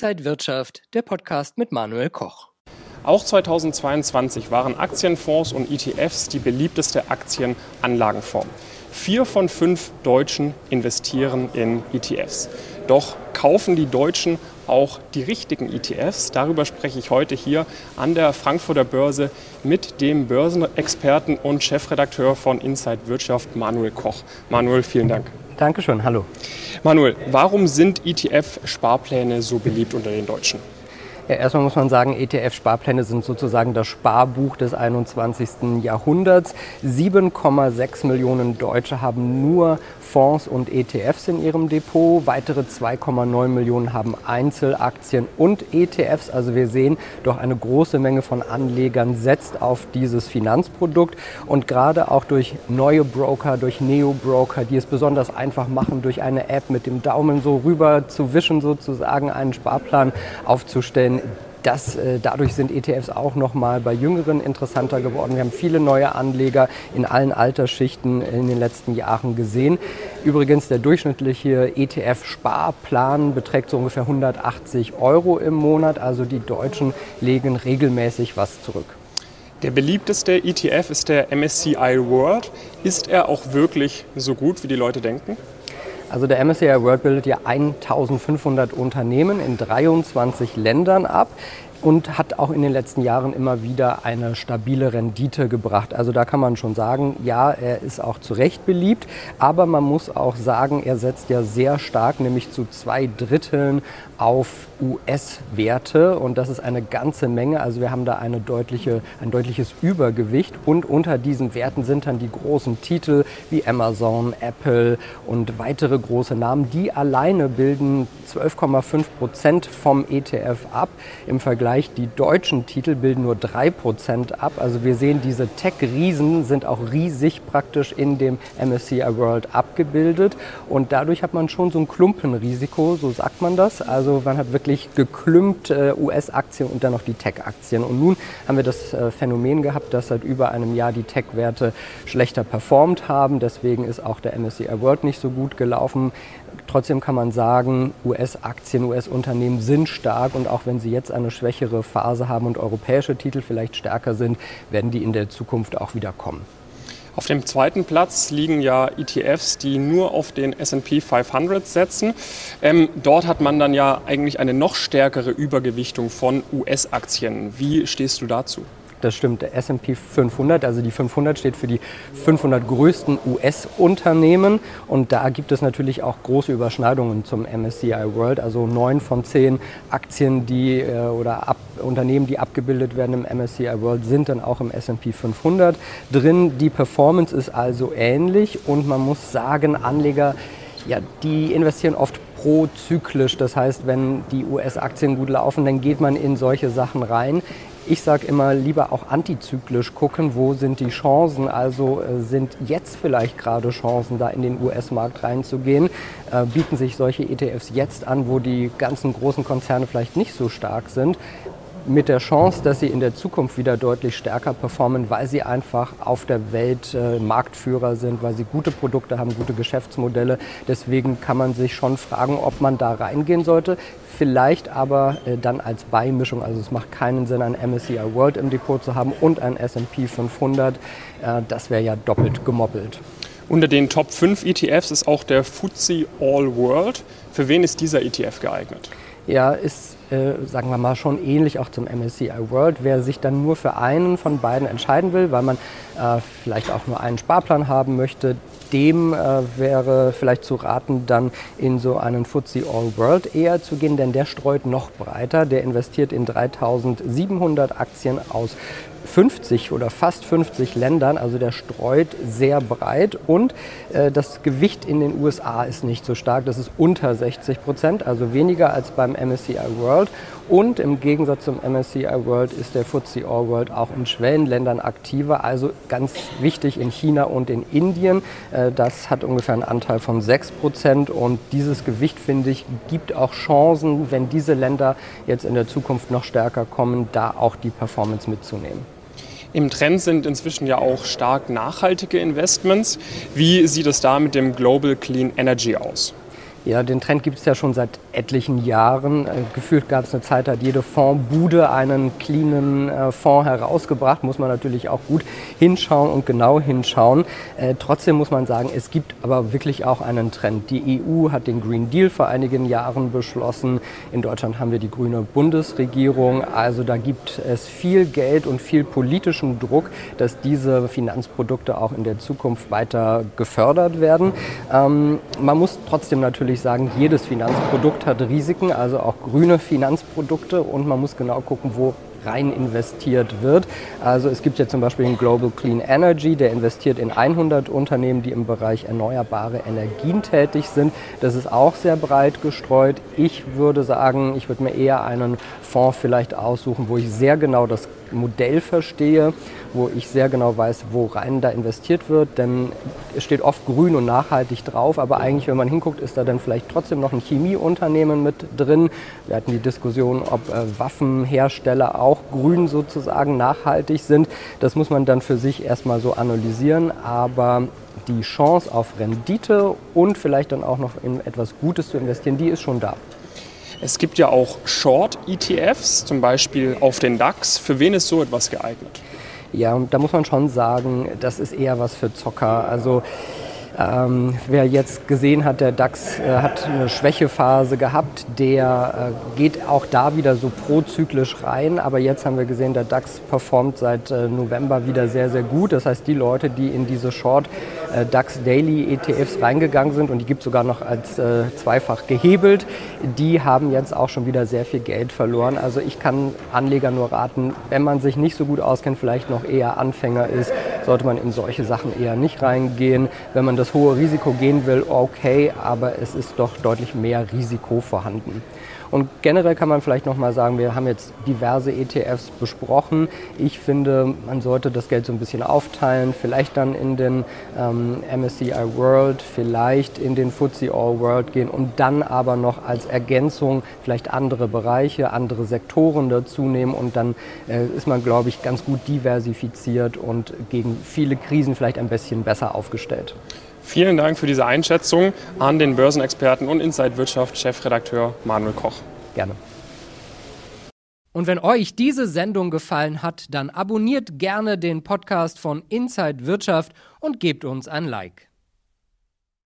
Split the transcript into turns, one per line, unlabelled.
Inside Wirtschaft, der Podcast mit Manuel Koch.
Auch 2022 waren Aktienfonds und ETFs die beliebteste Aktienanlagenform. Vier von fünf Deutschen investieren in ETFs. Doch kaufen die Deutschen auch die richtigen ETFs? Darüber spreche ich heute hier an der Frankfurter Börse mit dem Börsenexperten und Chefredakteur von Inside Wirtschaft, Manuel Koch. Manuel, vielen Dank.
Dankeschön, hallo.
Manuel, warum sind ETF-Sparpläne so beliebt unter den Deutschen?
Ja, erstmal muss man sagen, ETF-Sparpläne sind sozusagen das Sparbuch des 21. Jahrhunderts. 7,6 Millionen Deutsche haben nur Fonds und ETFs in ihrem Depot. Weitere 2,9 Millionen haben Einzelaktien und ETFs. Also wir sehen, doch eine große Menge von Anlegern setzt auf dieses Finanzprodukt. Und gerade auch durch neue Broker, durch Neo-Broker, die es besonders einfach machen, durch eine App mit dem Daumen so rüber zu wischen, sozusagen einen Sparplan aufzustellen, das, äh, dadurch sind ETFs auch noch mal bei Jüngeren interessanter geworden. Wir haben viele neue Anleger in allen Altersschichten in den letzten Jahren gesehen. Übrigens, der durchschnittliche ETF-Sparplan beträgt so ungefähr 180 Euro im Monat. Also die Deutschen legen regelmäßig was zurück.
Der beliebteste ETF ist der MSCI World. Ist er auch wirklich so gut, wie die Leute denken?
Also der MSCI World bildet ja 1500 Unternehmen in 23 Ländern ab und hat auch in den letzten Jahren immer wieder eine stabile Rendite gebracht. Also da kann man schon sagen, ja, er ist auch zu Recht beliebt, aber man muss auch sagen, er setzt ja sehr stark, nämlich zu zwei Dritteln auf US-Werte und das ist eine ganze Menge. Also wir haben da eine deutliche, ein deutliches Übergewicht und unter diesen Werten sind dann die großen Titel wie Amazon, Apple und weitere große Namen. Die alleine bilden 12,5 Prozent vom ETF ab. Im Vergleich die deutschen Titel bilden nur 3 Prozent ab. Also wir sehen, diese Tech-Riesen sind auch riesig praktisch in dem MSCI World abgebildet und dadurch hat man schon so ein Klumpenrisiko, so sagt man das. Also man hat wirklich geklümpt äh, US-Aktien und dann noch die Tech-Aktien. Und nun haben wir das äh, Phänomen gehabt, dass seit über einem Jahr die Tech-Werte schlechter performt haben. Deswegen ist auch der MSCI World nicht so gut gelaufen. Trotzdem kann man sagen, US-Aktien, US-Unternehmen sind stark und auch wenn sie jetzt eine schwächere Phase haben und europäische Titel vielleicht stärker sind, werden die in der Zukunft auch wieder kommen.
Auf dem zweiten Platz liegen ja ETFs, die nur auf den SP 500 setzen. Ähm, dort hat man dann ja eigentlich eine noch stärkere Übergewichtung von US-Aktien. Wie stehst du dazu?
Das stimmt, der SP 500, also die 500 steht für die 500 größten US-Unternehmen und da gibt es natürlich auch große Überschneidungen zum MSCI World. Also neun von zehn Aktien, die äh, oder ab, Unternehmen, die abgebildet werden im MSCI World, sind dann auch im SP 500 drin. Die Performance ist also ähnlich und man muss sagen, Anleger ja, die investieren oft prozyklisch. Das heißt, wenn die US-Aktien gut laufen, dann geht man in solche Sachen rein. Ich sage immer lieber auch antizyklisch gucken, wo sind die Chancen. Also äh, sind jetzt vielleicht gerade Chancen, da in den US-Markt reinzugehen. Äh, bieten sich solche ETFs jetzt an, wo die ganzen großen Konzerne vielleicht nicht so stark sind mit der Chance, dass sie in der Zukunft wieder deutlich stärker performen, weil sie einfach auf der Welt äh, Marktführer sind, weil sie gute Produkte haben, gute Geschäftsmodelle. Deswegen kann man sich schon fragen, ob man da reingehen sollte. Vielleicht aber äh, dann als Beimischung. Also es macht keinen Sinn, ein MSCI World im Depot zu haben und ein S&P 500. Äh, das wäre ja doppelt gemoppelt.
Unter den Top 5 ETFs ist auch der FTSE All World. Für wen ist dieser ETF geeignet?
Ja, ist äh, sagen wir mal, schon ähnlich auch zum MSCI World. Wer sich dann nur für einen von beiden entscheiden will, weil man äh, vielleicht auch nur einen Sparplan haben möchte, dem äh, wäre vielleicht zu raten, dann in so einen FTSE All World eher zu gehen, denn der streut noch breiter. Der investiert in 3700 Aktien aus 50 oder fast 50 Ländern, also der streut sehr breit und äh, das Gewicht in den USA ist nicht so stark, das ist unter 60 Prozent, also weniger als beim MSCI World und im Gegensatz zum MSCI World ist der FTSE All World auch in Schwellenländern aktiver, also ganz wichtig in China und in Indien. Äh, das hat ungefähr einen Anteil von 6 Prozent und dieses Gewicht, finde ich, gibt auch Chancen, wenn diese Länder jetzt in der Zukunft noch stärker kommen, da auch die Performance mitzunehmen.
Im Trend sind inzwischen ja auch stark nachhaltige Investments. Wie sieht es da mit dem Global Clean Energy aus?
Ja, den Trend gibt es ja schon seit etlichen Jahren. Äh, gefühlt gab es eine Zeit, hat jede Fondsbude einen cleanen äh, Fonds herausgebracht. Muss man natürlich auch gut hinschauen und genau hinschauen. Äh, trotzdem muss man sagen, es gibt aber wirklich auch einen Trend. Die EU hat den Green Deal vor einigen Jahren beschlossen. In Deutschland haben wir die grüne Bundesregierung. Also da gibt es viel Geld und viel politischen Druck, dass diese Finanzprodukte auch in der Zukunft weiter gefördert werden. Ähm, man muss trotzdem natürlich natürlich sagen, jedes Finanzprodukt hat Risiken, also auch grüne Finanzprodukte und man muss genau gucken, wo rein investiert wird. Also es gibt ja zum Beispiel den Global Clean Energy, der investiert in 100 Unternehmen, die im Bereich erneuerbare Energien tätig sind. Das ist auch sehr breit gestreut. Ich würde sagen, ich würde mir eher einen Fonds vielleicht aussuchen, wo ich sehr genau das Modell verstehe, wo ich sehr genau weiß, wo rein da investiert wird. Denn es steht oft grün und nachhaltig drauf, aber eigentlich, wenn man hinguckt, ist da dann vielleicht trotzdem noch ein Chemieunternehmen mit drin. Wir hatten die Diskussion, ob äh, Waffenhersteller auch grün sozusagen nachhaltig sind. Das muss man dann für sich erstmal so analysieren, aber die Chance auf Rendite und vielleicht dann auch noch in etwas Gutes zu investieren, die ist schon da.
Es gibt ja auch Short-ETFs, zum Beispiel auf den DAX. Für wen ist so etwas geeignet?
Ja, da muss man schon sagen, das ist eher was für Zocker. Also ähm, wer jetzt gesehen hat, der DAX äh, hat eine Schwächephase gehabt, der äh, geht auch da wieder so prozyklisch rein. Aber jetzt haben wir gesehen, der DAX performt seit äh, November wieder sehr, sehr gut. Das heißt, die Leute, die in diese Short äh, DAX Daily ETFs reingegangen sind und die gibt es sogar noch als äh, zweifach gehebelt, die haben jetzt auch schon wieder sehr viel Geld verloren. Also ich kann Anleger nur raten, wenn man sich nicht so gut auskennt, vielleicht noch eher Anfänger ist, sollte man in solche Sachen eher nicht reingehen. Wenn man das hohe Risiko gehen will, okay, aber es ist doch deutlich mehr Risiko vorhanden. Und generell kann man vielleicht noch mal sagen, wir haben jetzt diverse ETFs besprochen. Ich finde, man sollte das Geld so ein bisschen aufteilen, vielleicht dann in den ähm, MSCI World, vielleicht in den FTSE All World gehen und dann aber noch als Ergänzung vielleicht andere Bereiche, andere Sektoren dazu nehmen und dann äh, ist man, glaube ich, ganz gut diversifiziert und gegen viele Krisen vielleicht ein bisschen besser aufgestellt.
Vielen Dank für diese Einschätzung an den Börsenexperten und Inside Wirtschaft Chefredakteur Manuel Koch.
Gerne.
Und wenn euch diese Sendung gefallen hat, dann abonniert gerne den Podcast von Inside Wirtschaft und gebt uns ein Like.